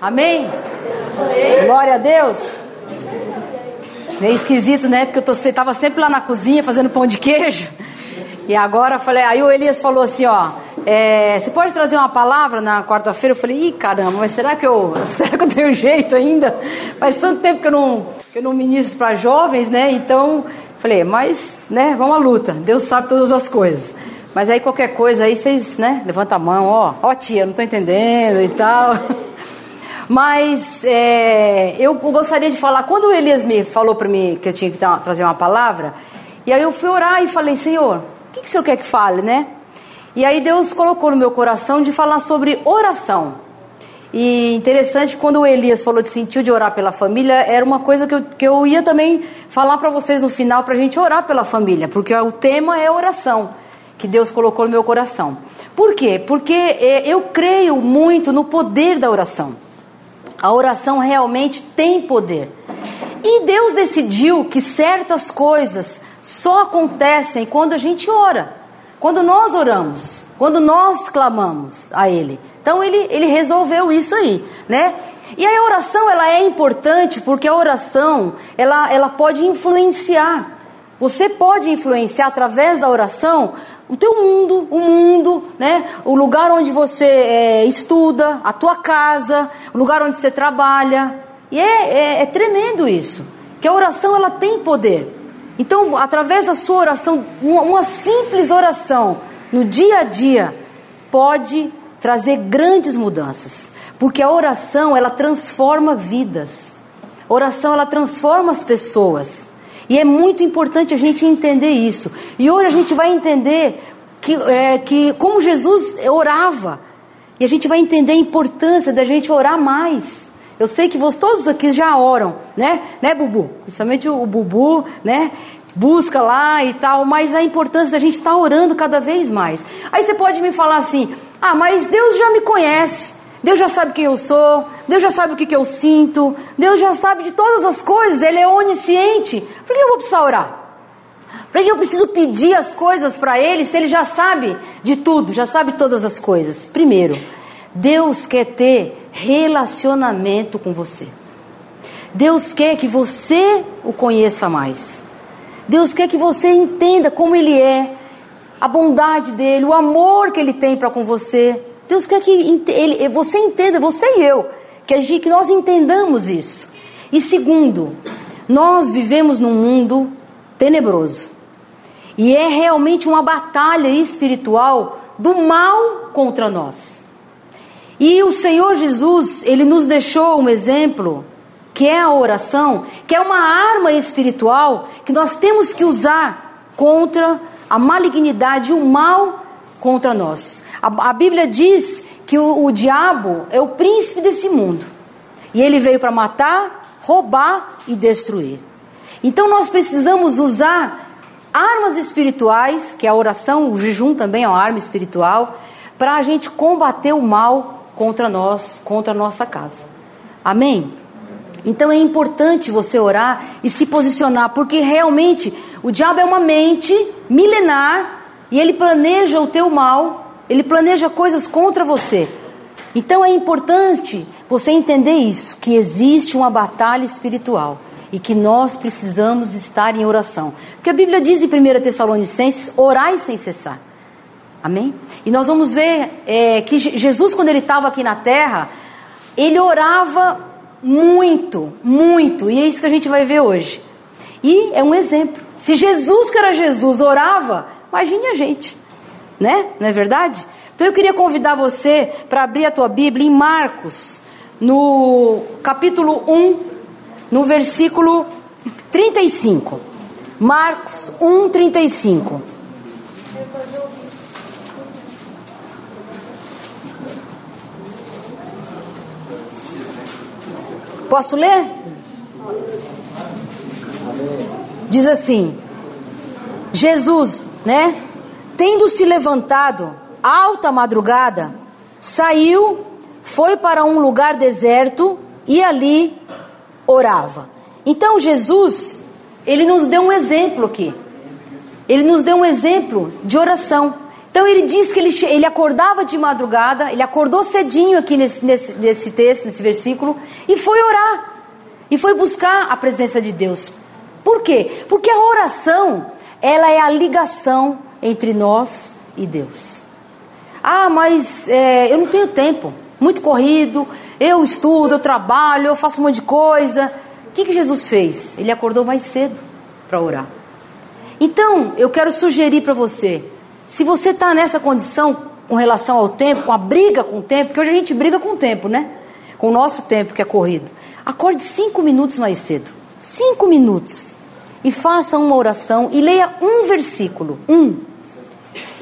Amém? Glória a Deus. Meio esquisito, né? Porque eu tô, você tava sempre lá na cozinha fazendo pão de queijo. E agora eu falei, aí o Elias falou assim, ó, é, você pode trazer uma palavra na quarta-feira? Eu falei, ih, caramba, mas será que eu, será que eu tenho jeito ainda? Faz tanto tempo que eu não, que eu não ministro para jovens, né? Então, falei, mas, né, vamos à luta. Deus sabe todas as coisas. Mas aí qualquer coisa aí vocês, né, levanta a mão, ó, ó tia, não tô entendendo e tal. Mas é, eu gostaria de falar, quando o Elias me falou para mim que eu tinha que trazer uma palavra, e aí eu fui orar e falei, Senhor, o que, que o Senhor quer que fale, né? E aí Deus colocou no meu coração de falar sobre oração. E interessante, quando o Elias falou de sentiu de orar pela família, era uma coisa que eu, que eu ia também falar para vocês no final, para a gente orar pela família, porque o tema é oração, que Deus colocou no meu coração. Por quê? Porque é, eu creio muito no poder da oração. A oração realmente tem poder. E Deus decidiu que certas coisas só acontecem quando a gente ora, quando nós oramos, quando nós clamamos a Ele. Então ele, ele resolveu isso aí, né? E a oração ela é importante porque a oração ela, ela pode influenciar. Você pode influenciar através da oração o teu mundo, o mundo, né? O lugar onde você é, estuda, a tua casa, o lugar onde você trabalha. E é, é, é tremendo isso, que a oração ela tem poder. Então, através da sua oração, uma, uma simples oração no dia a dia pode trazer grandes mudanças, porque a oração ela transforma vidas. A oração ela transforma as pessoas. E é muito importante a gente entender isso. E hoje a gente vai entender que, é, que como Jesus orava. E a gente vai entender a importância da gente orar mais. Eu sei que vocês todos aqui já oram, né? Né, Bubu? Principalmente o Bubu, né? Busca lá e tal, mas a importância da gente estar tá orando cada vez mais. Aí você pode me falar assim: ah, mas Deus já me conhece. Deus já sabe quem eu sou, Deus já sabe o que, que eu sinto, Deus já sabe de todas as coisas, Ele é onisciente. Por que eu vou precisar orar? Por que eu preciso pedir as coisas para Ele se Ele já sabe de tudo, já sabe todas as coisas? Primeiro, Deus quer ter relacionamento com você. Deus quer que você o conheça mais. Deus quer que você entenda como Ele é, a bondade dele, o amor que Ele tem para com você. Deus quer que ele, você entenda, você e eu, que, a gente, que nós entendamos isso. E segundo, nós vivemos num mundo tenebroso. E é realmente uma batalha espiritual do mal contra nós. E o Senhor Jesus, ele nos deixou um exemplo, que é a oração, que é uma arma espiritual que nós temos que usar contra a malignidade e o mal contra nós. A, a Bíblia diz que o, o diabo é o príncipe desse mundo. E ele veio para matar, roubar e destruir. Então nós precisamos usar armas espirituais, que é a oração, o jejum também é uma arma espiritual, para a gente combater o mal contra nós, contra a nossa casa. Amém? Então é importante você orar e se posicionar, porque realmente o diabo é uma mente milenar e ele planeja o teu mal, ele planeja coisas contra você. Então é importante você entender isso, que existe uma batalha espiritual e que nós precisamos estar em oração. Porque a Bíblia diz em 1 Tessalonicenses: orai sem cessar. Amém? E nós vamos ver é, que Jesus, quando ele estava aqui na terra, ele orava muito, muito, e é isso que a gente vai ver hoje. E é um exemplo. Se Jesus, que era Jesus, orava, Imagine a gente, né? Não é verdade? Então eu queria convidar você para abrir a tua Bíblia em Marcos, no capítulo 1, no versículo 35. Marcos 1, 35. Posso ler? Diz assim: Jesus né? Tendo se levantado alta madrugada, saiu, foi para um lugar deserto e ali orava. Então Jesus, ele nos deu um exemplo aqui. Ele nos deu um exemplo de oração, Então ele diz que ele, ele acordava de madrugada, ele acordou cedinho aqui nesse, nesse, nesse texto, nesse versículo, e foi orar. E foi buscar a presença de Deus. Por quê? Porque a oração, ela é a ligação entre nós e Deus. Ah, mas é, eu não tenho tempo, muito corrido, eu estudo, eu trabalho, eu faço um monte de coisa. O que, que Jesus fez? Ele acordou mais cedo para orar. Então, eu quero sugerir para você, se você está nessa condição com relação ao tempo, com a briga com o tempo, porque hoje a gente briga com o tempo, né? Com o nosso tempo que é corrido. Acorde cinco minutos mais cedo. Cinco minutos. E faça uma oração e leia um versículo. Um.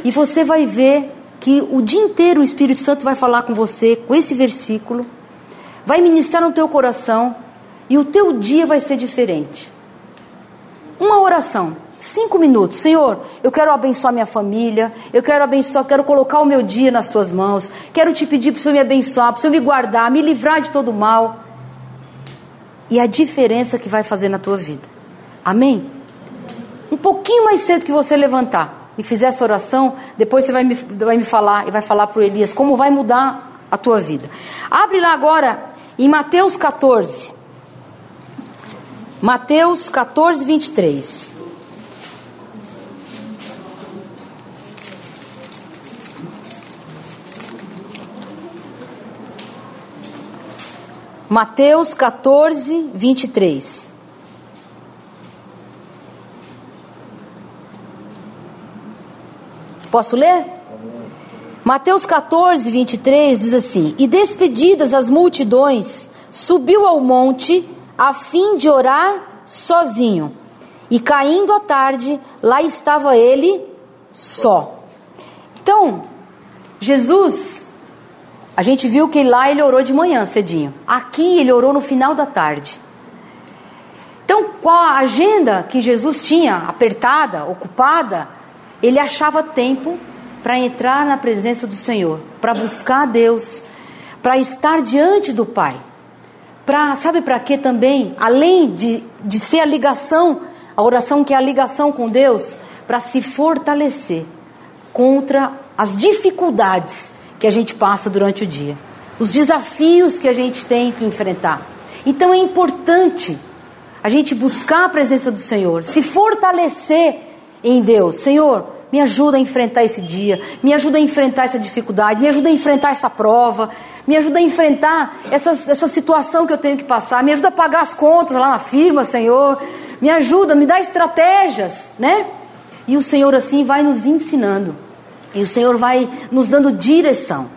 E você vai ver que o dia inteiro o Espírito Santo vai falar com você com esse versículo, vai ministrar no teu coração e o teu dia vai ser diferente. Uma oração. Cinco minutos. Senhor, eu quero abençoar minha família, eu quero abençoar, quero colocar o meu dia nas tuas mãos, quero te pedir para o Senhor me abençoar, para o Senhor me guardar, me livrar de todo mal. E a diferença que vai fazer na tua vida. Amém? Um pouquinho mais cedo que você levantar e fizer essa oração, depois você vai me, vai me falar e vai falar para o Elias como vai mudar a tua vida. Abre lá agora em Mateus 14. Mateus 14, 23. Mateus 14, 23. Posso ler? Mateus 14, 23 diz assim: E despedidas as multidões, subiu ao monte a fim de orar sozinho. E caindo a tarde, lá estava ele só. Então, Jesus a gente viu que lá ele orou de manhã cedinho. Aqui ele orou no final da tarde. Então, com a agenda que Jesus tinha apertada, ocupada, ele achava tempo para entrar na presença do Senhor, para buscar a Deus, para estar diante do Pai. Para, sabe para quê também? Além de, de ser a ligação, a oração que é a ligação com Deus, para se fortalecer contra as dificuldades que a gente passa durante o dia, os desafios que a gente tem que enfrentar. Então é importante a gente buscar a presença do Senhor, se fortalecer em Deus. Senhor, me ajuda a enfrentar esse dia, me ajuda a enfrentar essa dificuldade, me ajuda a enfrentar essa prova, me ajuda a enfrentar essa, essa situação que eu tenho que passar, me ajuda a pagar as contas lá na firma, Senhor, me ajuda, me dá estratégias, né? E o Senhor assim vai nos ensinando. E o Senhor vai nos dando direção.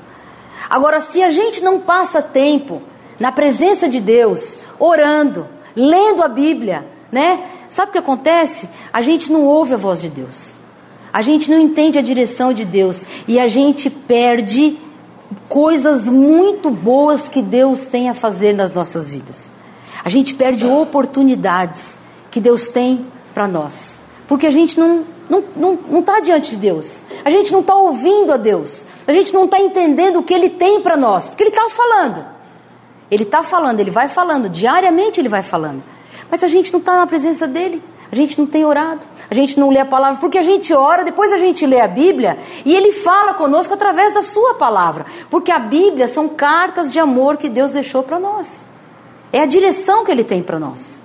Agora, se a gente não passa tempo na presença de Deus, orando, lendo a Bíblia, né? Sabe o que acontece? A gente não ouve a voz de Deus. A gente não entende a direção de Deus e a gente perde coisas muito boas que Deus tem a fazer nas nossas vidas. A gente perde oportunidades que Deus tem para nós, porque a gente não não está não, não tá diante de Deus. A gente não está ouvindo a Deus. A gente não está entendendo o que Ele tem para nós. Porque Ele está falando. Ele está falando, Ele vai falando. Diariamente Ele vai falando. Mas a gente não está na presença dEle. A gente não tem orado. A gente não lê a palavra. Porque a gente ora, depois a gente lê a Bíblia. E Ele fala conosco através da Sua palavra. Porque a Bíblia são cartas de amor que Deus deixou para nós. É a direção que Ele tem para nós.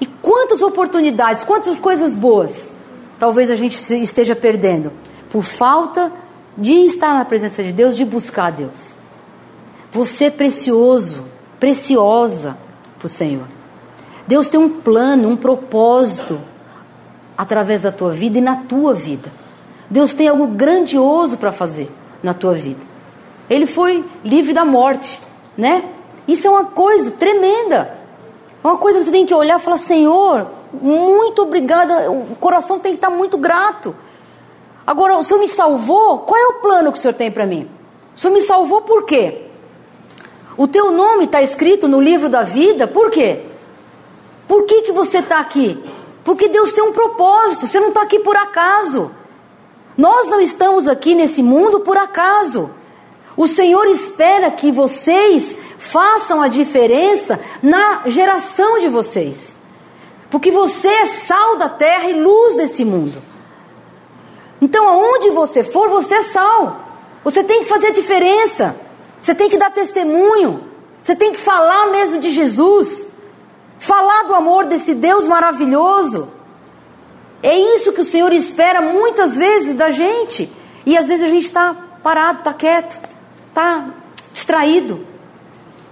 E quantas oportunidades, quantas coisas boas talvez a gente esteja perdendo por falta de estar na presença de Deus, de buscar Deus. Você é precioso, preciosa para o Senhor. Deus tem um plano, um propósito através da tua vida e na tua vida. Deus tem algo grandioso para fazer na tua vida. Ele foi livre da morte, né? Isso é uma coisa tremenda. É uma coisa que você tem que olhar e falar: Senhor, muito obrigada. O coração tem que estar muito grato. Agora, o Senhor me salvou? Qual é o plano que o Senhor tem para mim? O Senhor me salvou por quê? O teu nome está escrito no livro da vida, por quê? Por que, que você está aqui? Porque Deus tem um propósito, você não está aqui por acaso. Nós não estamos aqui nesse mundo por acaso. O Senhor espera que vocês façam a diferença na geração de vocês. Porque você é sal da terra e luz desse mundo. Então, aonde você for, você é sal. Você tem que fazer a diferença. Você tem que dar testemunho. Você tem que falar mesmo de Jesus. Falar do amor desse Deus maravilhoso. É isso que o Senhor espera muitas vezes da gente. E às vezes a gente está parado, está quieto, está distraído.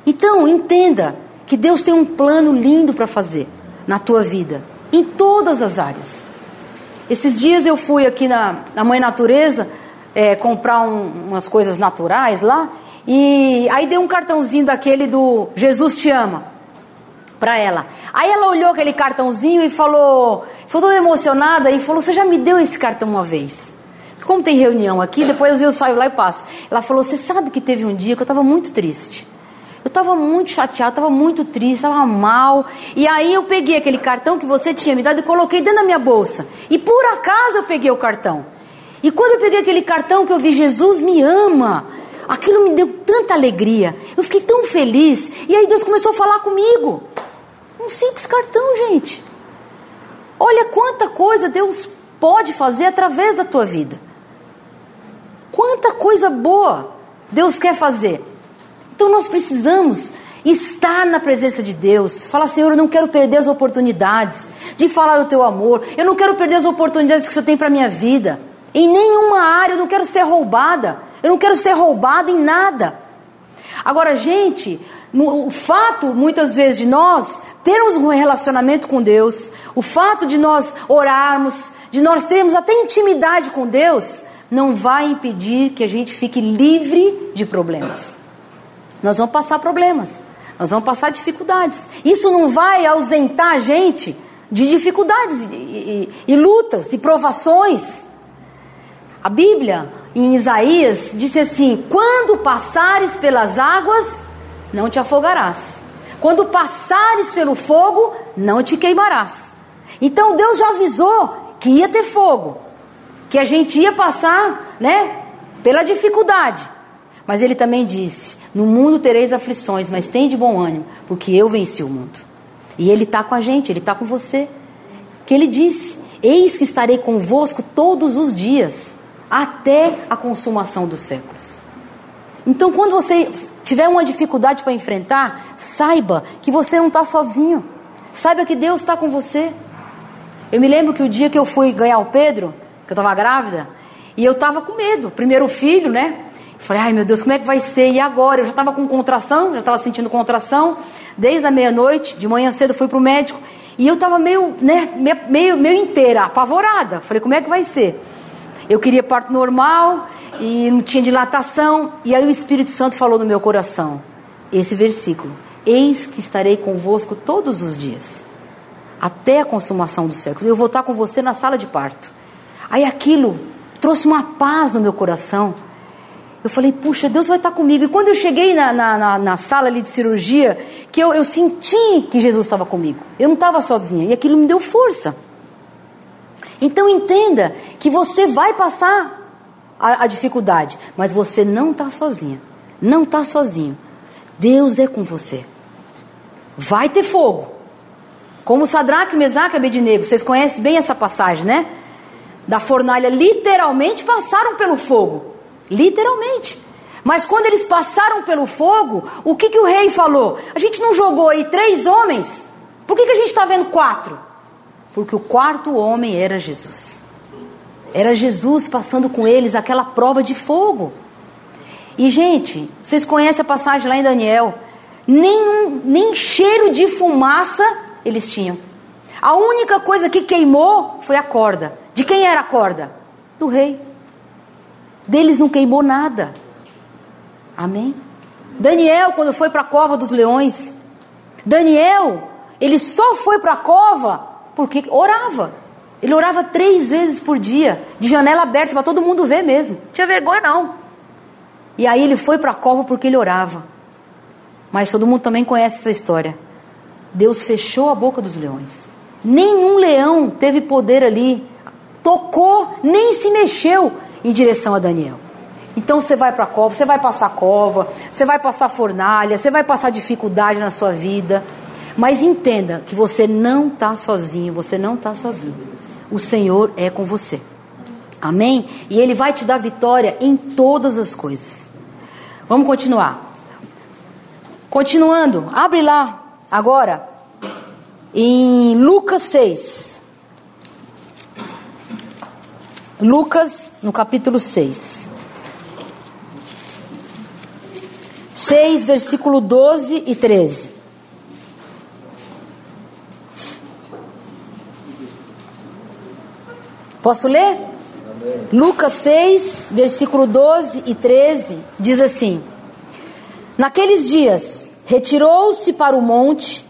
Então, entenda que Deus tem um plano lindo para fazer na tua vida, em todas as áreas. Esses dias eu fui aqui na, na Mãe Natureza é, comprar um, umas coisas naturais lá, e aí dei um cartãozinho daquele do Jesus te ama para ela. Aí ela olhou aquele cartãozinho e falou, ficou toda emocionada e falou: Você já me deu esse cartão uma vez? Como tem reunião aqui, depois eu saio lá e passo. Ela falou: Você sabe que teve um dia que eu estava muito triste. Eu estava muito chateada, estava muito triste, estava mal. E aí eu peguei aquele cartão que você tinha me dado e coloquei dentro da minha bolsa. E por acaso eu peguei o cartão. E quando eu peguei aquele cartão que eu vi, Jesus me ama. Aquilo me deu tanta alegria. Eu fiquei tão feliz. E aí Deus começou a falar comigo. Um simples cartão, gente. Olha quanta coisa Deus pode fazer através da tua vida. Quanta coisa boa Deus quer fazer. Então nós precisamos estar na presença de Deus. Falar, Senhor, eu não quero perder as oportunidades de falar o teu amor. Eu não quero perder as oportunidades que o Senhor tem para a minha vida. Em nenhuma área eu não quero ser roubada. Eu não quero ser roubada em nada. Agora, gente, o fato muitas vezes de nós termos um relacionamento com Deus, o fato de nós orarmos, de nós termos até intimidade com Deus, não vai impedir que a gente fique livre de problemas. Nós vamos passar problemas, nós vamos passar dificuldades. Isso não vai ausentar a gente de dificuldades e, e, e lutas e provações. A Bíblia, em Isaías, disse assim: Quando passares pelas águas, não te afogarás. Quando passares pelo fogo, não te queimarás. Então Deus já avisou que ia ter fogo, que a gente ia passar, né, pela dificuldade. Mas ele também disse: No mundo tereis aflições, mas tem de bom ânimo, porque eu venci o mundo. E ele está com a gente, ele está com você. Que ele disse: Eis que estarei convosco todos os dias, até a consumação dos séculos. Então, quando você tiver uma dificuldade para enfrentar, saiba que você não está sozinho. Saiba que Deus está com você. Eu me lembro que o dia que eu fui ganhar o Pedro, que eu estava grávida, e eu estava com medo. Primeiro filho, né? Falei, ai meu Deus, como é que vai ser? E agora? Eu já estava com contração, já estava sentindo contração, desde a meia-noite, de manhã cedo fui para o médico, e eu estava meio, né, meio, meio inteira, apavorada. Falei, como é que vai ser? Eu queria parto normal e não tinha dilatação, e aí o Espírito Santo falou no meu coração, esse versículo: Eis que estarei convosco todos os dias, até a consumação do século. Eu vou estar com você na sala de parto. Aí aquilo trouxe uma paz no meu coração. Eu falei, puxa, Deus vai estar comigo. E quando eu cheguei na, na, na, na sala ali de cirurgia, que eu, eu senti que Jesus estava comigo. Eu não estava sozinha. E aquilo me deu força. Então entenda que você vai passar a, a dificuldade, mas você não está sozinha. Não está sozinho. Deus é com você. Vai ter fogo. Como Sadraque, Mesaque e Abednego. Vocês conhecem bem essa passagem, né? Da fornalha, literalmente passaram pelo fogo. Literalmente. Mas quando eles passaram pelo fogo, o que, que o rei falou? A gente não jogou aí três homens? Por que, que a gente está vendo quatro? Porque o quarto homem era Jesus. Era Jesus passando com eles aquela prova de fogo. E, gente, vocês conhecem a passagem lá em Daniel? Nem, nem cheiro de fumaça eles tinham. A única coisa que queimou foi a corda. De quem era a corda? Do rei. Deles não queimou nada. Amém? Daniel, quando foi para a cova dos leões, Daniel, ele só foi para a cova porque orava. Ele orava três vezes por dia, de janela aberta, para todo mundo ver mesmo. Não tinha vergonha, não. E aí ele foi para a cova porque ele orava. Mas todo mundo também conhece essa história. Deus fechou a boca dos leões. Nenhum leão teve poder ali. Tocou, nem se mexeu em direção a Daniel. Então você vai para a cova, você vai passar cova, você vai passar fornalha, você vai passar dificuldade na sua vida. Mas entenda que você não está sozinho, você não está sozinho. O Senhor é com você. Amém? E Ele vai te dar vitória em todas as coisas. Vamos continuar. Continuando, abre lá agora em Lucas 6. Lucas, no capítulo 6. 6, versículo 12 e 13. Posso ler? Amém. Lucas 6, versículo 12 e 13 diz assim: Naqueles dias, retirou-se para o monte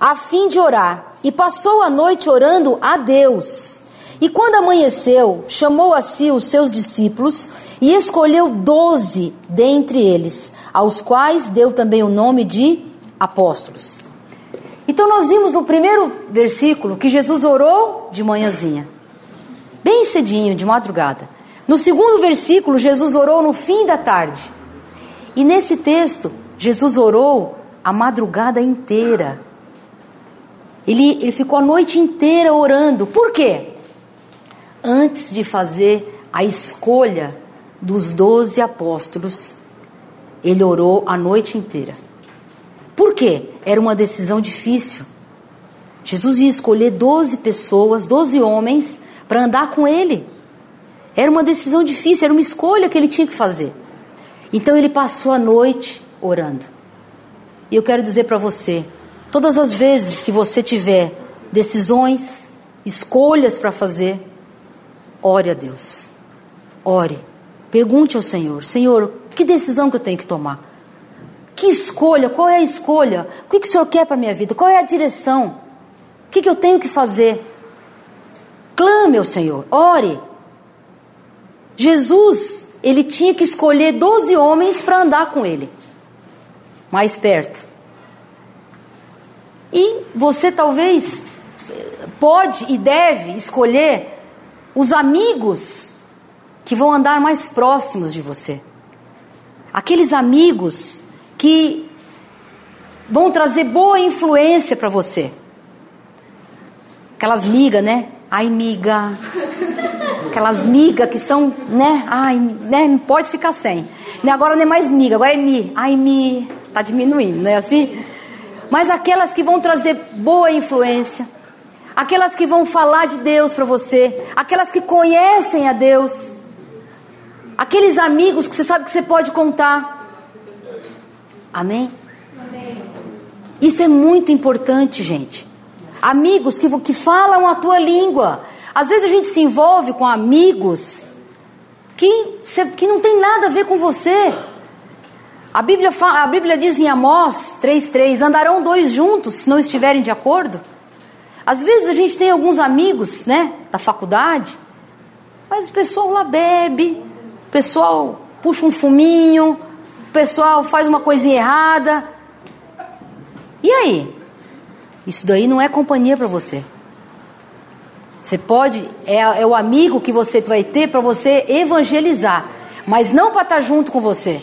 a fim de orar e passou a noite orando a Deus. E quando amanheceu, chamou a si os seus discípulos e escolheu doze dentre eles, aos quais deu também o nome de apóstolos. Então nós vimos no primeiro versículo que Jesus orou de manhãzinha, bem cedinho, de madrugada. No segundo versículo, Jesus orou no fim da tarde. E nesse texto, Jesus orou a madrugada inteira. Ele, ele ficou a noite inteira orando. Por quê? Antes de fazer a escolha dos doze apóstolos, ele orou a noite inteira. Por quê? Era uma decisão difícil. Jesus ia escolher doze pessoas, doze homens, para andar com ele. Era uma decisão difícil, era uma escolha que ele tinha que fazer. Então ele passou a noite orando. E eu quero dizer para você: Todas as vezes que você tiver decisões, escolhas para fazer, ore a Deus. Ore. Pergunte ao Senhor: Senhor, que decisão que eu tenho que tomar? Que escolha? Qual é a escolha? O que, que o Senhor quer para a minha vida? Qual é a direção? O que, que eu tenho que fazer? Clame ao Senhor, ore. Jesus, ele tinha que escolher 12 homens para andar com ele, mais perto. E você talvez pode e deve escolher os amigos que vão andar mais próximos de você. Aqueles amigos que vão trazer boa influência para você. Aquelas migas, né? Ai, miga. Aquelas migas que são, né? Ai, né? Não pode ficar sem. Agora não é mais miga, agora é mi. Ai, mi. Tá diminuindo, não é assim? mas aquelas que vão trazer boa influência, aquelas que vão falar de Deus para você, aquelas que conhecem a Deus, aqueles amigos que você sabe que você pode contar. Amém? Amém. Isso é muito importante, gente. Amigos que, que falam a tua língua. Às vezes a gente se envolve com amigos que, que não tem nada a ver com você. A Bíblia, a Bíblia diz em Amós 3,3: andarão dois juntos se não estiverem de acordo. Às vezes a gente tem alguns amigos, né, da faculdade, mas o pessoal lá bebe, o pessoal puxa um fuminho, o pessoal faz uma coisinha errada. E aí? Isso daí não é companhia para você. Você pode, é, é o amigo que você vai ter para você evangelizar, mas não para estar tá junto com você.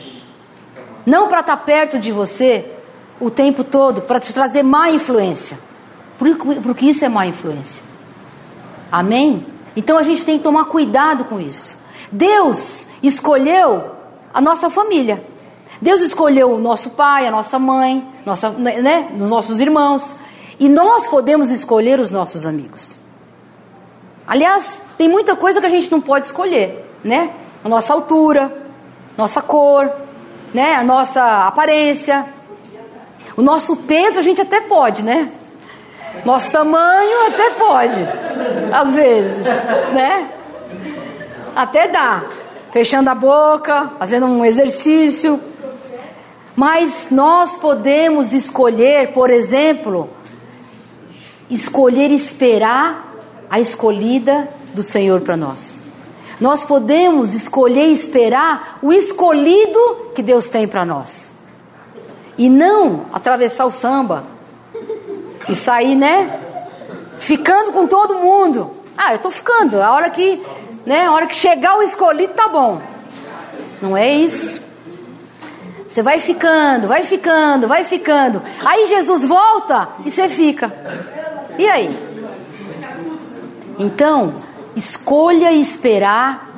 Não para estar tá perto de você o tempo todo, para te trazer má influência. Porque isso é má influência. Amém? Então a gente tem que tomar cuidado com isso. Deus escolheu a nossa família. Deus escolheu o nosso pai, a nossa mãe, nossa, né, os nossos irmãos. E nós podemos escolher os nossos amigos. Aliás, tem muita coisa que a gente não pode escolher, né? A nossa altura, nossa cor, né, a nossa aparência, o nosso peso a gente até pode, né? Nosso tamanho até pode, às vezes, né? Até dá, fechando a boca, fazendo um exercício. Mas nós podemos escolher, por exemplo, escolher esperar a escolhida do Senhor para nós. Nós podemos escolher esperar o escolhido que Deus tem para nós. E não atravessar o samba e sair, né? Ficando com todo mundo. Ah, eu tô ficando. A hora que, né, a hora que chegar o escolhido tá bom. Não é isso. Você vai ficando, vai ficando, vai ficando. Aí Jesus volta e você fica. E aí? Então, Escolha esperar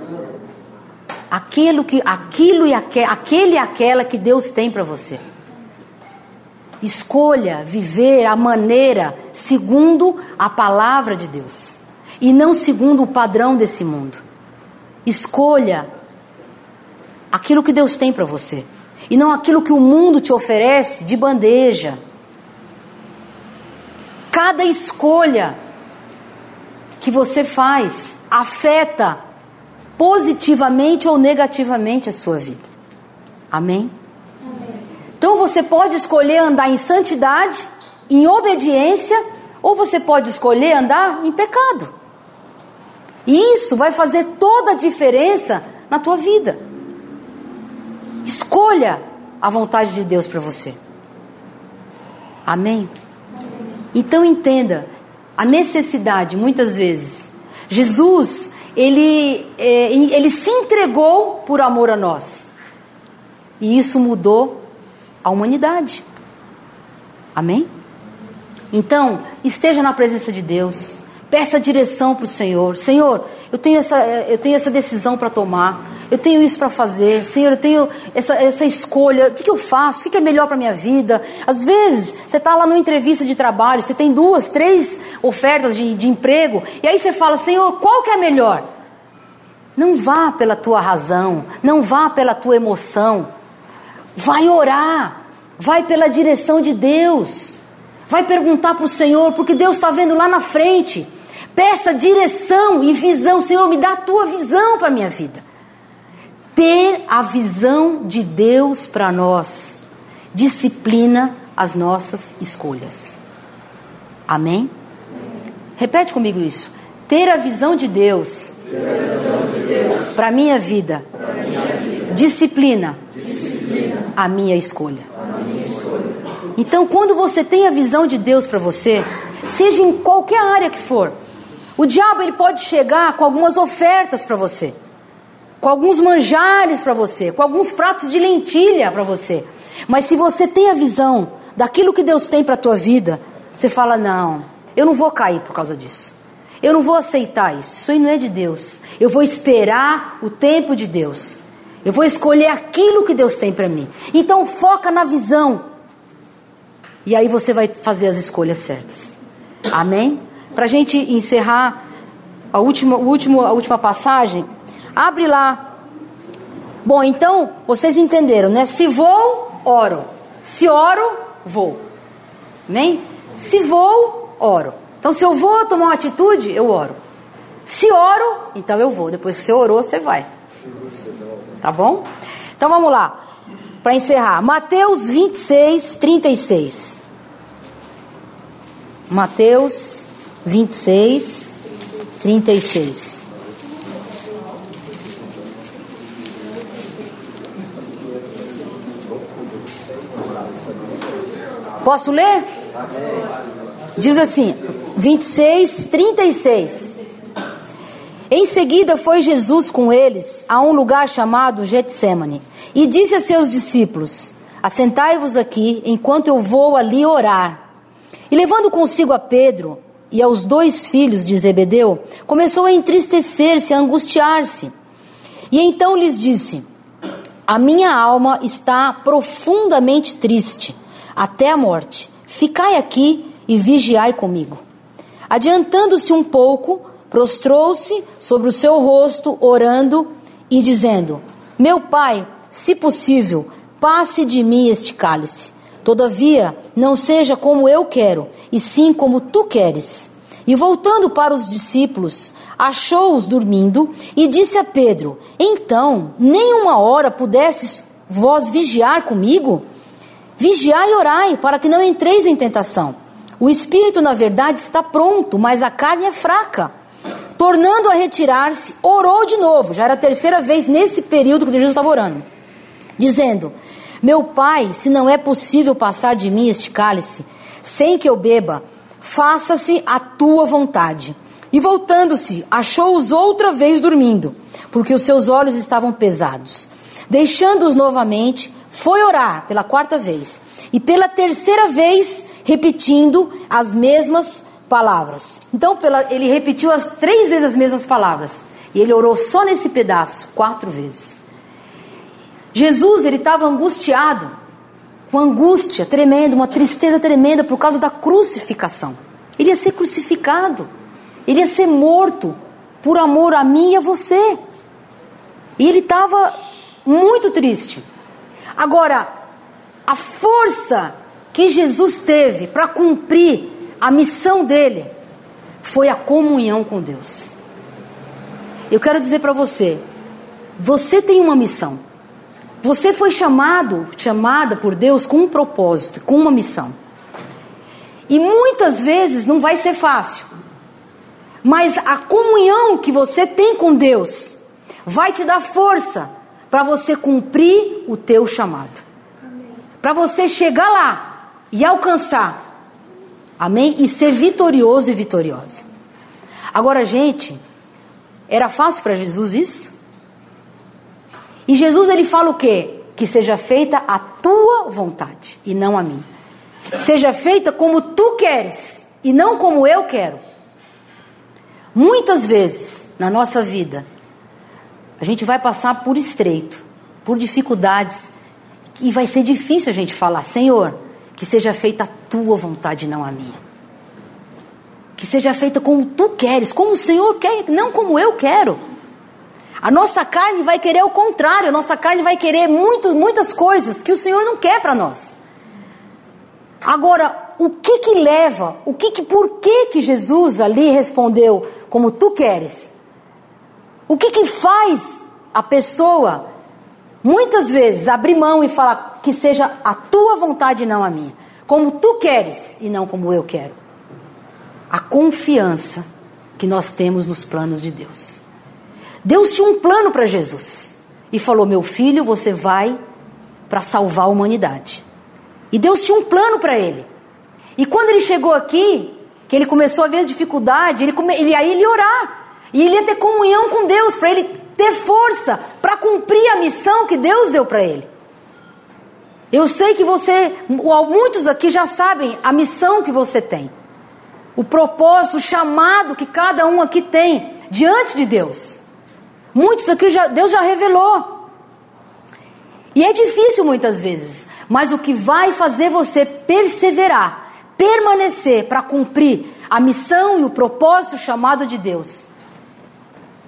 aquilo, que, aquilo e aque, aquele e aquela que Deus tem para você. Escolha viver a maneira segundo a palavra de Deus e não segundo o padrão desse mundo. Escolha aquilo que Deus tem para você e não aquilo que o mundo te oferece de bandeja. Cada escolha que você faz afeta positivamente ou negativamente a sua vida. Amém? Então você pode escolher andar em santidade, em obediência, ou você pode escolher andar em pecado. E isso vai fazer toda a diferença na tua vida. Escolha a vontade de Deus para você. Amém? Então entenda a necessidade, muitas vezes. Jesus, ele, é, ele se entregou por amor a nós. E isso mudou a humanidade. Amém? Então, esteja na presença de Deus. Peça direção para o Senhor. Senhor, eu tenho essa, eu tenho essa decisão para tomar eu tenho isso para fazer, Senhor, eu tenho essa, essa escolha, o que, que eu faço, o que, é melhor para minha vida? Às vezes, você está lá numa entrevista de trabalho, você tem duas, três ofertas de, de emprego, e aí você fala, Senhor, qual que é melhor? Não vá pela tua razão, não vá pela tua emoção, vai orar, vai pela direção de Deus, vai perguntar para o Senhor, porque Deus está vendo lá na frente. Peça direção e visão, Senhor, me dá a tua visão para a minha vida ter a visão de Deus para nós disciplina as nossas escolhas. Amém? Repete comigo isso. Ter a visão de Deus, Deus para minha vida, minha vida. Disciplina, disciplina, a minha escolha. A minha escolha. Então, quando você tem a visão de Deus para você, seja em qualquer área que for, o diabo ele pode chegar com algumas ofertas para você com alguns manjares para você, com alguns pratos de lentilha para você. Mas se você tem a visão daquilo que Deus tem para a tua vida, você fala: não, eu não vou cair por causa disso. Eu não vou aceitar isso. Isso aí não é de Deus. Eu vou esperar o tempo de Deus. Eu vou escolher aquilo que Deus tem para mim. Então foca na visão. E aí você vai fazer as escolhas certas. Amém? Para a gente encerrar a última, a última, a última passagem, Abre lá. Bom, então, vocês entenderam, né? Se vou, oro. Se oro, vou. Amém? Se vou, oro. Então, se eu vou tomar uma atitude, eu oro. Se oro, então eu vou. Depois que você orou, você vai. Tá bom? Então vamos lá. Para encerrar, Mateus 26, 36. Mateus 26, 36. Posso ler? Diz assim, 26, 36. Em seguida foi Jesus com eles a um lugar chamado Getsemane e disse a seus discípulos: Assentai-vos aqui enquanto eu vou ali orar. E levando consigo a Pedro e aos dois filhos de Zebedeu, começou a entristecer-se, a angustiar-se. E então lhes disse: A minha alma está profundamente triste até a morte. Ficai aqui e vigiai comigo. Adiantando-se um pouco, prostrou-se sobre o seu rosto, orando e dizendo: Meu pai, se possível, passe de mim este cálice. Todavia, não seja como eu quero, e sim como tu queres. E voltando para os discípulos, achou-os dormindo e disse a Pedro: Então, nem uma hora pudestes vós vigiar comigo? Vigiai e orai, para que não entreis em tentação. O espírito, na verdade, está pronto, mas a carne é fraca. Tornando a retirar-se, orou de novo. Já era a terceira vez nesse período que Jesus estava orando. Dizendo: Meu pai, se não é possível passar de mim este cálice, sem que eu beba, faça-se a tua vontade. E voltando-se, achou-os outra vez dormindo, porque os seus olhos estavam pesados. Deixando-os novamente, foi orar pela quarta vez e pela terceira vez repetindo as mesmas palavras. Então pela, ele repetiu as três vezes as mesmas palavras. E ele orou só nesse pedaço, quatro vezes. Jesus, ele estava angustiado, com angústia tremenda, uma tristeza tremenda por causa da crucificação. Ele ia ser crucificado, ele ia ser morto por amor a mim e a você. E ele estava muito triste. Agora, a força que Jesus teve para cumprir a missão dele foi a comunhão com Deus. Eu quero dizer para você, você tem uma missão. Você foi chamado, chamada por Deus com um propósito, com uma missão. E muitas vezes não vai ser fácil. Mas a comunhão que você tem com Deus vai te dar força para você cumprir o teu chamado. Para você chegar lá e alcançar. Amém? E ser vitorioso e vitoriosa. Agora, gente, era fácil para Jesus isso? E Jesus ele fala o quê? Que seja feita a tua vontade e não a minha. Seja feita como tu queres e não como eu quero. Muitas vezes na nossa vida, a gente vai passar por estreito, por dificuldades, e vai ser difícil a gente falar: Senhor, que seja feita a tua vontade, não a minha. Que seja feita como tu queres, como o Senhor quer, não como eu quero. A nossa carne vai querer o contrário, a nossa carne vai querer muito, muitas coisas que o Senhor não quer para nós. Agora, o que que leva, o que que, por que que Jesus ali respondeu como tu queres? O que que faz a pessoa muitas vezes abrir mão e falar que seja a tua vontade e não a minha, como tu queres e não como eu quero? A confiança que nós temos nos planos de Deus. Deus tinha um plano para Jesus e falou: Meu filho, você vai para salvar a humanidade. E Deus tinha um plano para ele. E quando ele chegou aqui, que ele começou a ver dificuldade, ele, come, ele aí ele orar. E ele ia ter comunhão com Deus, para ele ter força para cumprir a missão que Deus deu para ele. Eu sei que você, muitos aqui já sabem a missão que você tem, o propósito, o chamado que cada um aqui tem diante de Deus. Muitos aqui já, Deus já revelou. E é difícil muitas vezes, mas o que vai fazer você perseverar, permanecer para cumprir a missão e o propósito chamado de Deus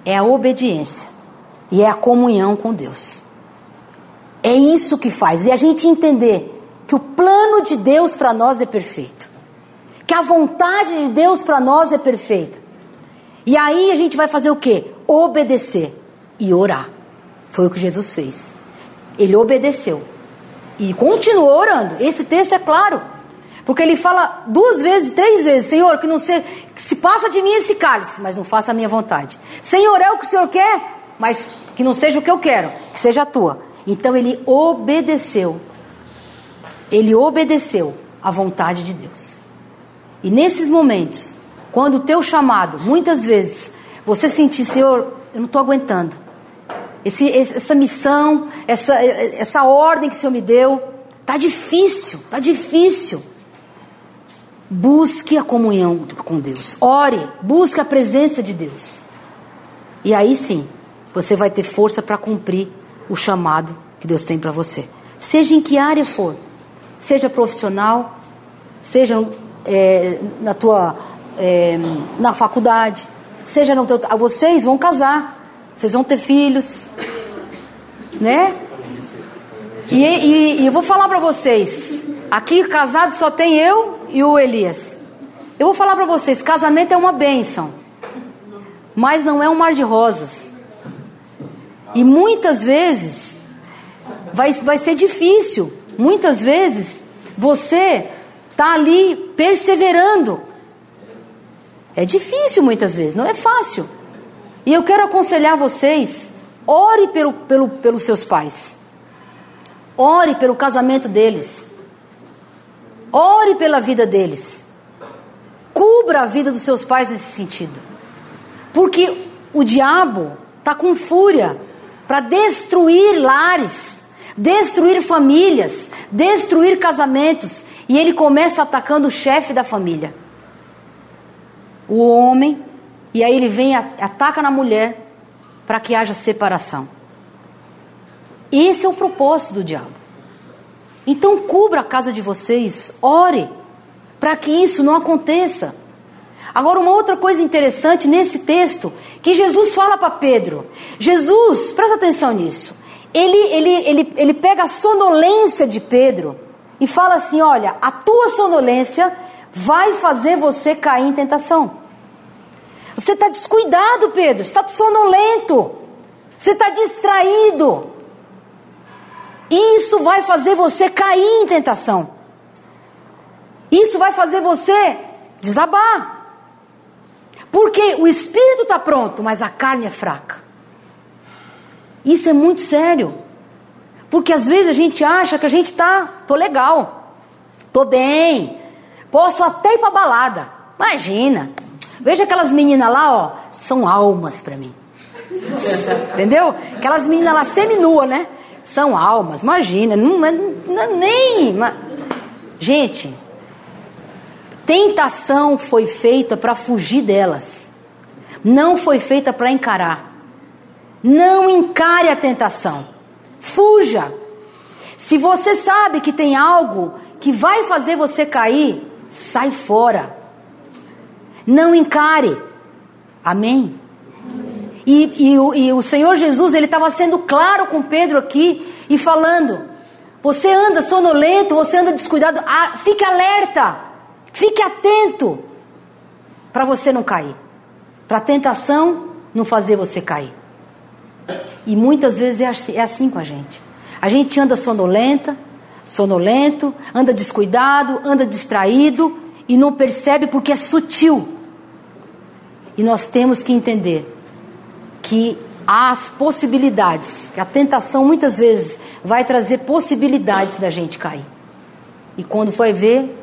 é a obediência e é a comunhão com Deus. É isso que faz. E a gente entender que o plano de Deus para nós é perfeito. Que a vontade de Deus para nós é perfeita. E aí a gente vai fazer o quê? Obedecer e orar. Foi o que Jesus fez. Ele obedeceu e continuou orando. Esse texto é claro. Porque ele fala duas vezes, três vezes, Senhor, que não se, que se passa de mim esse cálice, mas não faça a minha vontade. Senhor, é o que o Senhor quer, mas que não seja o que eu quero, que seja a tua. Então ele obedeceu. Ele obedeceu à vontade de Deus. E nesses momentos, quando o teu chamado, muitas vezes, você sentir, Senhor, eu não estou aguentando. Esse, essa missão, essa, essa ordem que o Senhor me deu, tá difícil, tá difícil. Busque a comunhão com Deus. Ore, busque a presença de Deus. E aí sim, você vai ter força para cumprir o chamado que Deus tem para você. Seja em que área for, seja profissional, seja é, na tua é, na faculdade, seja no teu, vocês vão casar, vocês vão ter filhos, né? E, e, e eu vou falar para vocês, aqui casado só tem eu e o Elias. Eu vou falar para vocês: casamento é uma bênção, mas não é um mar de rosas. E muitas vezes vai, vai ser difícil. Muitas vezes você está ali perseverando. É difícil muitas vezes, não é fácil. E eu quero aconselhar vocês: ore pelo, pelo, pelos seus pais, ore pelo casamento deles. Ore pela vida deles. Cubra a vida dos seus pais nesse sentido. Porque o diabo está com fúria para destruir lares, destruir famílias, destruir casamentos. E ele começa atacando o chefe da família. o homem, e aí ele vem, ataca na mulher, para que haja separação. Esse é o propósito do diabo. Então cubra a casa de vocês, ore, para que isso não aconteça. Agora, uma outra coisa interessante nesse texto, que Jesus fala para Pedro. Jesus, presta atenção nisso. Ele, ele, ele, ele pega a sonolência de Pedro e fala assim: Olha, a tua sonolência vai fazer você cair em tentação. Você está descuidado, Pedro, está sonolento, você está distraído. Isso vai fazer você cair em tentação. Isso vai fazer você desabar. Porque o espírito está pronto, mas a carne é fraca. Isso é muito sério. Porque às vezes a gente acha que a gente está, tô legal, tô bem, posso até ir para balada. Imagina. Veja aquelas meninas lá, ó, são almas para mim. Entendeu? Aquelas meninas lá seminua, né? São almas, imagina, não, não, não nem. Mas... Gente, tentação foi feita para fugir delas, não foi feita para encarar. Não encare a tentação, fuja. Se você sabe que tem algo que vai fazer você cair, sai fora. Não encare. Amém? E, e, e o Senhor Jesus, ele estava sendo claro com Pedro aqui e falando: você anda sonolento, você anda descuidado, ah, fique alerta, fique atento, para você não cair, para a tentação não fazer você cair. E muitas vezes é assim, é assim com a gente. A gente anda sonolenta, sonolento, anda descuidado, anda distraído e não percebe porque é sutil. E nós temos que entender que as possibilidades, que a tentação muitas vezes vai trazer possibilidades da gente cair. E quando foi ver,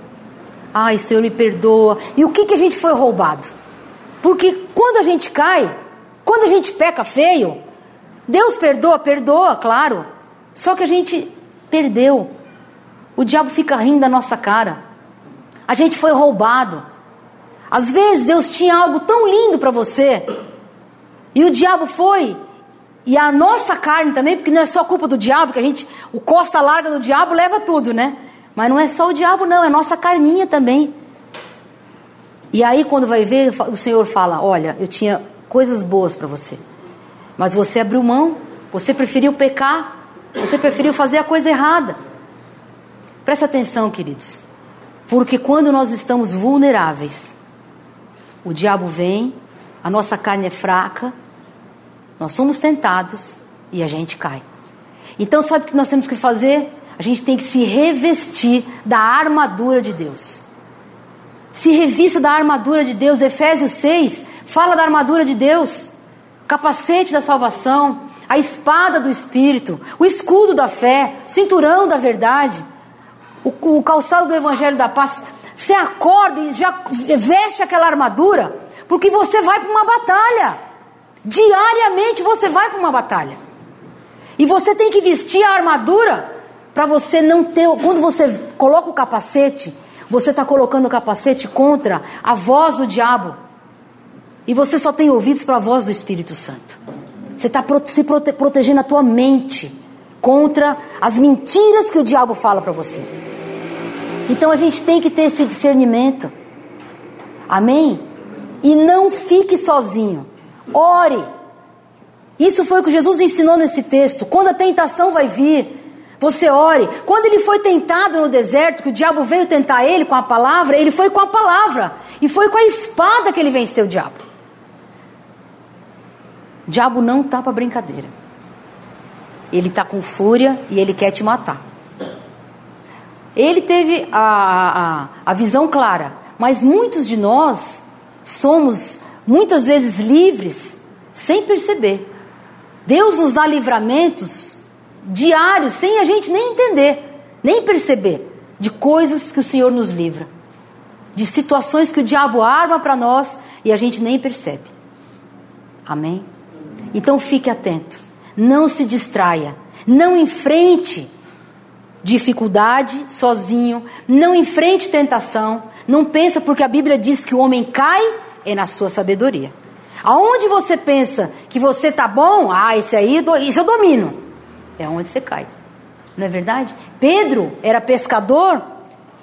ai Senhor me perdoa. E o que, que a gente foi roubado? Porque quando a gente cai, quando a gente peca feio, Deus perdoa, perdoa, claro. Só que a gente perdeu. O diabo fica rindo da nossa cara. A gente foi roubado. Às vezes Deus tinha algo tão lindo para você e o diabo foi, e a nossa carne também, porque não é só culpa do diabo, que a gente, o costa larga do diabo leva tudo, né? Mas não é só o diabo, não, é a nossa carninha também. E aí, quando vai ver, o Senhor fala: Olha, eu tinha coisas boas para você, mas você abriu mão, você preferiu pecar, você preferiu fazer a coisa errada. Presta atenção, queridos, porque quando nós estamos vulneráveis, o diabo vem, a nossa carne é fraca, nós somos tentados e a gente cai. Então, sabe o que nós temos que fazer? A gente tem que se revestir da armadura de Deus. Se revista da armadura de Deus. Efésios 6 fala da armadura de Deus. Capacete da salvação, a espada do Espírito, o escudo da fé, o cinturão da verdade, o, o calçado do Evangelho da paz. Você acorda e já veste aquela armadura, porque você vai para uma batalha. Diariamente você vai para uma batalha. E você tem que vestir a armadura para você não ter. Quando você coloca o capacete, você está colocando o capacete contra a voz do diabo. E você só tem ouvidos para a voz do Espírito Santo. Você está se prote protegendo a tua mente contra as mentiras que o diabo fala para você. Então a gente tem que ter esse discernimento. Amém? E não fique sozinho. Ore. Isso foi o que Jesus ensinou nesse texto. Quando a tentação vai vir, você ore. Quando ele foi tentado no deserto, que o diabo veio tentar ele com a palavra, ele foi com a palavra. E foi com a espada que ele venceu o diabo. O diabo não está para brincadeira. Ele está com fúria e ele quer te matar. Ele teve a, a, a visão clara, mas muitos de nós somos muitas vezes livres sem perceber. Deus nos dá livramentos diários sem a gente nem entender, nem perceber de coisas que o Senhor nos livra, de situações que o diabo arma para nós e a gente nem percebe. Amém? Então fique atento, não se distraia, não enfrente dificuldade sozinho, não enfrente tentação, não pensa porque a Bíblia diz que o homem cai é na sua sabedoria. Aonde você pensa que você tá bom, ah, esse aí, isso eu domino. É onde você cai. Não é verdade? Pedro era pescador,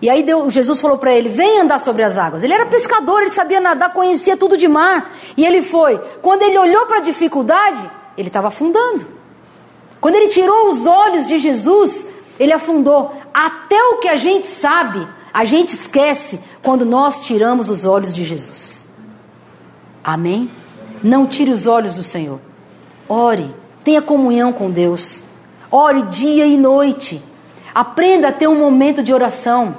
e aí Deus, Jesus falou para ele: vem andar sobre as águas. Ele era pescador, ele sabia nadar, conhecia tudo de mar. E ele foi. Quando ele olhou para a dificuldade, ele estava afundando. Quando ele tirou os olhos de Jesus, ele afundou. Até o que a gente sabe, a gente esquece quando nós tiramos os olhos de Jesus. Amém? Não tire os olhos do Senhor. Ore, tenha comunhão com Deus. Ore dia e noite. Aprenda a ter um momento de oração.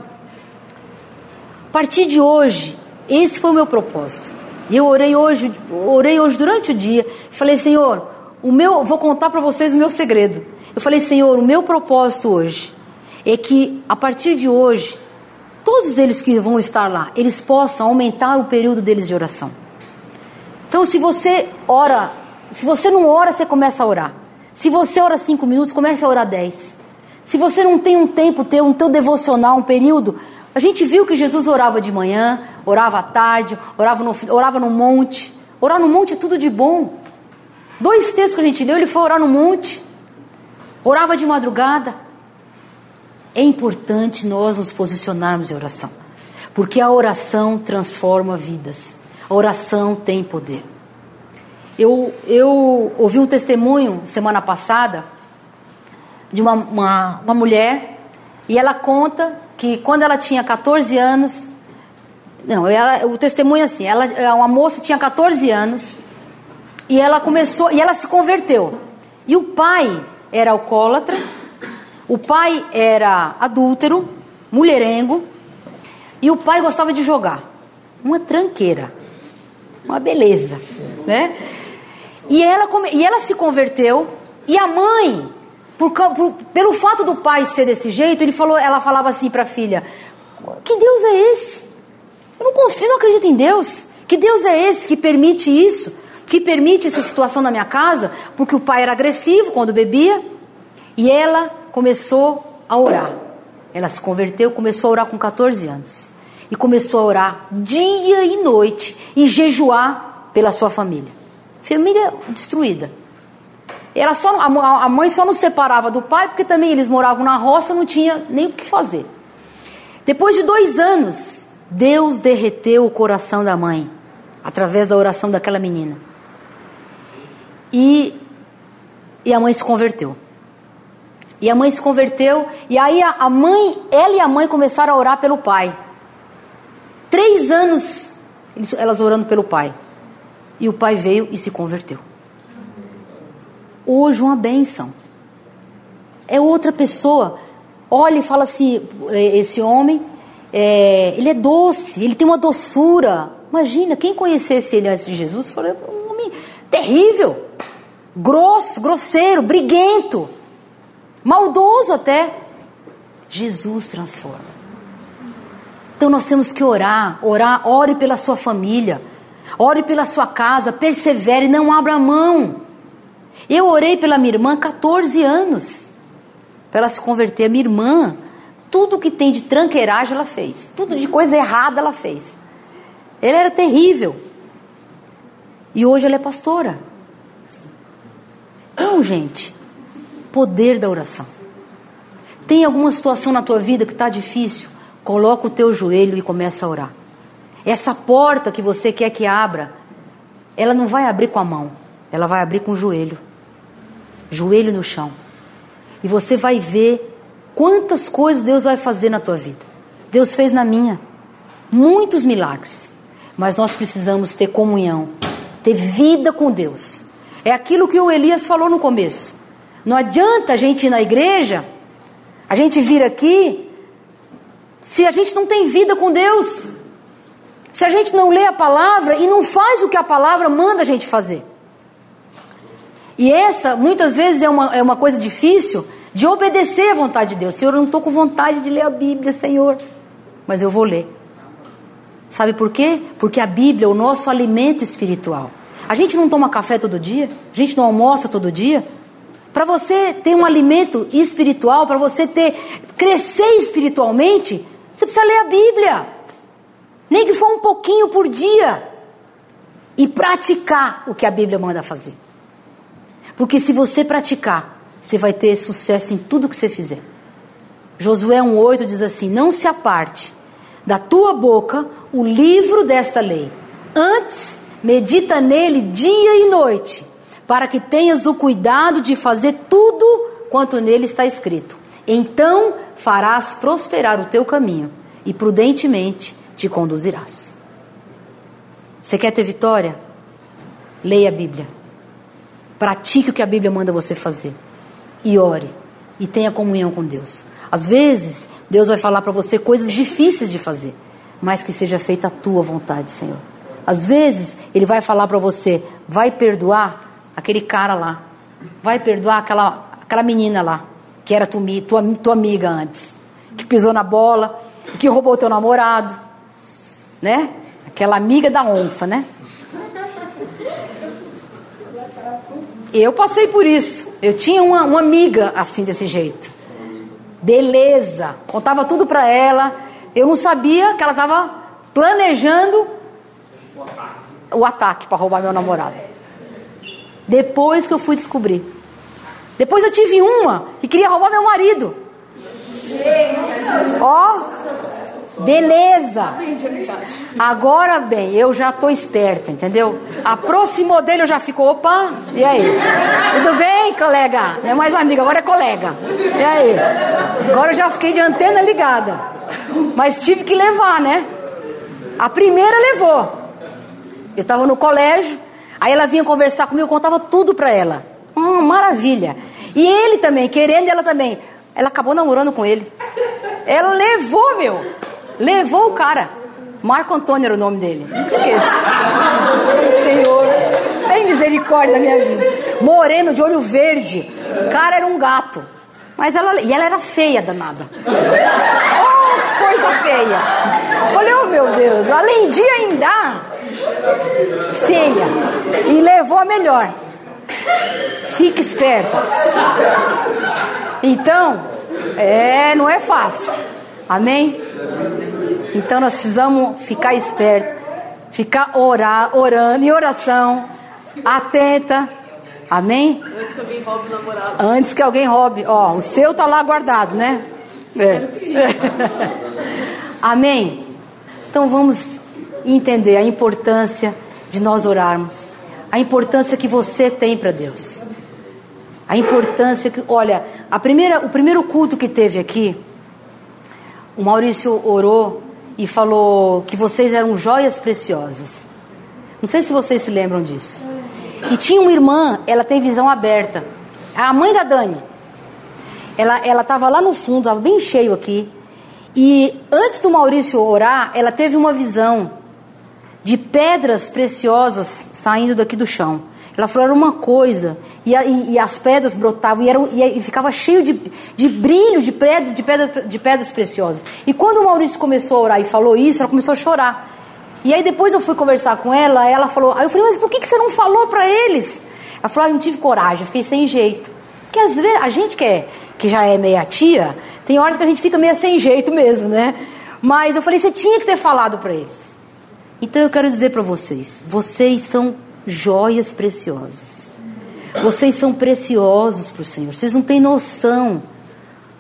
A partir de hoje, esse foi o meu propósito. Eu orei hoje, orei hoje durante o dia. Falei, Senhor, o meu, vou contar para vocês o meu segredo. Eu falei, Senhor, o meu propósito hoje é que a partir de hoje, todos eles que vão estar lá, eles possam aumentar o período deles de oração. Então, se você ora, se você não ora, você começa a orar. Se você ora cinco minutos, comece a orar dez. Se você não tem um tempo, ter um teu devocional, um período, a gente viu que Jesus orava de manhã, orava à tarde, orava no, orava no monte. Orar no monte é tudo de bom. Dois textos que a gente leu, ele foi orar no monte. Orava de madrugada. É importante nós nos posicionarmos em oração, porque a oração transforma vidas. A oração tem poder. Eu, eu ouvi um testemunho semana passada de uma, uma, uma mulher e ela conta que quando ela tinha 14 anos, não, ela, o testemunho é assim, ela, uma moça tinha 14 anos e ela começou, e ela se converteu. E o pai era alcoólatra, o pai era adúltero, mulherengo, e o pai gostava de jogar. Uma tranqueira. Uma beleza, né? E ela, e ela se converteu, e a mãe, por, por, pelo fato do pai ser desse jeito, ele falou, ela falava assim para a filha: Que Deus é esse? Eu não confio, não acredito em Deus. Que Deus é esse que permite isso? Que permite essa situação na minha casa? Porque o pai era agressivo quando bebia, e ela começou a orar. Ela se converteu, começou a orar com 14 anos. E começou a orar dia e noite e jejuar pela sua família. Família destruída. Ela só, a mãe só não separava do pai, porque também eles moravam na roça, não tinha nem o que fazer. Depois de dois anos, Deus derreteu o coração da mãe, através da oração daquela menina. E, e a mãe se converteu. E a mãe se converteu, e aí a, a mãe, ela e a mãe começaram a orar pelo pai. Três anos elas orando pelo pai. E o pai veio e se converteu. Hoje uma bênção. É outra pessoa. Olha e fala assim: é, esse homem, é, ele é doce, ele tem uma doçura. Imagina, quem conhecesse ele antes de Jesus, falou: um homem terrível, grosso, grosseiro, briguento maldoso até. Jesus transforma. Então nós temos que orar, orar, ore pela sua família, ore pela sua casa, persevere, não abra mão. Eu orei pela minha irmã 14 anos, para ela se converter. A minha irmã, tudo que tem de tranqueiragem ela fez, tudo de coisa errada ela fez. Ela era terrível. E hoje ela é pastora. Então, gente, poder da oração. Tem alguma situação na tua vida que está difícil? Coloca o teu joelho e começa a orar. Essa porta que você quer que abra, ela não vai abrir com a mão, ela vai abrir com o joelho. Joelho no chão. E você vai ver quantas coisas Deus vai fazer na tua vida. Deus fez na minha. Muitos milagres. Mas nós precisamos ter comunhão, ter vida com Deus. É aquilo que o Elias falou no começo. Não adianta a gente ir na igreja, a gente vir aqui, se a gente não tem vida com Deus. Se a gente não lê a palavra e não faz o que a palavra manda a gente fazer. E essa, muitas vezes, é uma, é uma coisa difícil de obedecer à vontade de Deus. Senhor, eu não estou com vontade de ler a Bíblia, Senhor, mas eu vou ler. Sabe por quê? Porque a Bíblia é o nosso alimento espiritual. A gente não toma café todo dia, a gente não almoça todo dia, para você ter um alimento espiritual, para você ter crescer espiritualmente, você precisa ler a Bíblia. Nem que for um pouquinho por dia. e praticar o que a Bíblia manda fazer. Porque se você praticar, você vai ter sucesso em tudo que você fizer. Josué 1,8 diz assim: Não se aparte da tua boca o livro desta lei. Antes, medita nele dia e noite, para que tenhas o cuidado de fazer tudo quanto nele está escrito. Então farás prosperar o teu caminho e prudentemente te conduzirás. Você quer ter vitória? Leia a Bíblia. Pratique o que a Bíblia manda você fazer. E ore. E tenha comunhão com Deus. Às vezes, Deus vai falar para você coisas difíceis de fazer, mas que seja feita a tua vontade, Senhor. Às vezes, Ele vai falar para você: vai perdoar aquele cara lá, vai perdoar aquela, aquela menina lá, que era tua, tua, tua amiga antes, que pisou na bola, que roubou teu namorado, né? Aquela amiga da onça, né? Eu passei por isso. Eu tinha uma, uma amiga assim, desse jeito. Beleza. Contava tudo pra ela. Eu não sabia que ela estava planejando o ataque para roubar meu namorado. Depois que eu fui descobrir. Depois eu tive uma que queria roubar meu marido. Ó, beleza. Agora bem, eu já tô esperta, entendeu? Aproximou dele, eu já fico, opa, e aí? Tudo bem, colega? Não é mais amiga, agora é colega. E aí? Agora eu já fiquei de antena ligada. Mas tive que levar, né? A primeira levou. Eu estava no colégio, aí ela vinha conversar comigo, eu contava tudo pra ela. Hum, maravilha. E ele também, querendo ela também. Ela acabou namorando com ele. Ela levou, meu. Levou o cara. Marco Antônio era o nome dele. Esqueça. Senhor, tem misericórdia da minha vida. Moreno, de olho verde. O cara era um gato. Mas ela, e ela era feia, danada. Oh, coisa feia. Falei, oh meu Deus, além de ainda, feia. E levou a melhor. Fique esperta. Então, é, não é fácil. Amém? Então nós precisamos ficar esperto, ficar orar, orando em oração, atenta. Amém? Antes que alguém roube o namorado. Antes que alguém roube. Ó, o seu tá lá guardado, né? É. Amém? Então vamos entender a importância de nós orarmos. A importância que você tem para Deus. A importância que, olha, a primeira, o primeiro culto que teve aqui, o Maurício orou e falou que vocês eram joias preciosas. Não sei se vocês se lembram disso. E tinha uma irmã, ela tem visão aberta. A mãe da Dani. Ela ela estava lá no fundo, estava bem cheio aqui. E antes do Maurício orar, ela teve uma visão de pedras preciosas saindo daqui do chão. Ela falou, era uma coisa, e, e, e as pedras brotavam, e, eram, e, ficava cheio de, de brilho de, pedra, de, pedras, de pedras preciosas. E quando o Maurício começou a orar e falou isso, ela começou a chorar. E aí depois eu fui conversar com ela, ela falou, aí eu falei, mas por que, que você não falou para eles? Ela falou, ah, eu não tive coragem, fiquei sem jeito. Porque às vezes, a gente que, é, que já é meia tia, tem horas que a gente fica meio sem jeito mesmo, né? Mas eu falei, você tinha que ter falado para eles. Então eu quero dizer para vocês, vocês são joias preciosas. Vocês são preciosos para o Senhor. Vocês não têm noção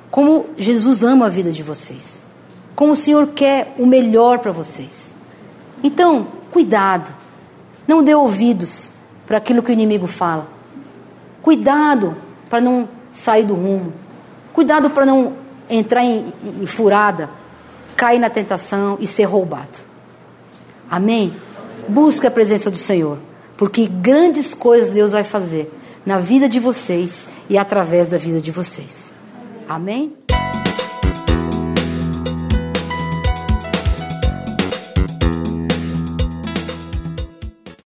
como Jesus ama a vida de vocês. Como o Senhor quer o melhor para vocês. Então, cuidado. Não dê ouvidos para aquilo que o inimigo fala. Cuidado para não sair do rumo. Cuidado para não entrar em, em furada, cair na tentação e ser roubado. Amém? Busque a presença do Senhor. Porque grandes coisas Deus vai fazer na vida de vocês e através da vida de vocês. Amém?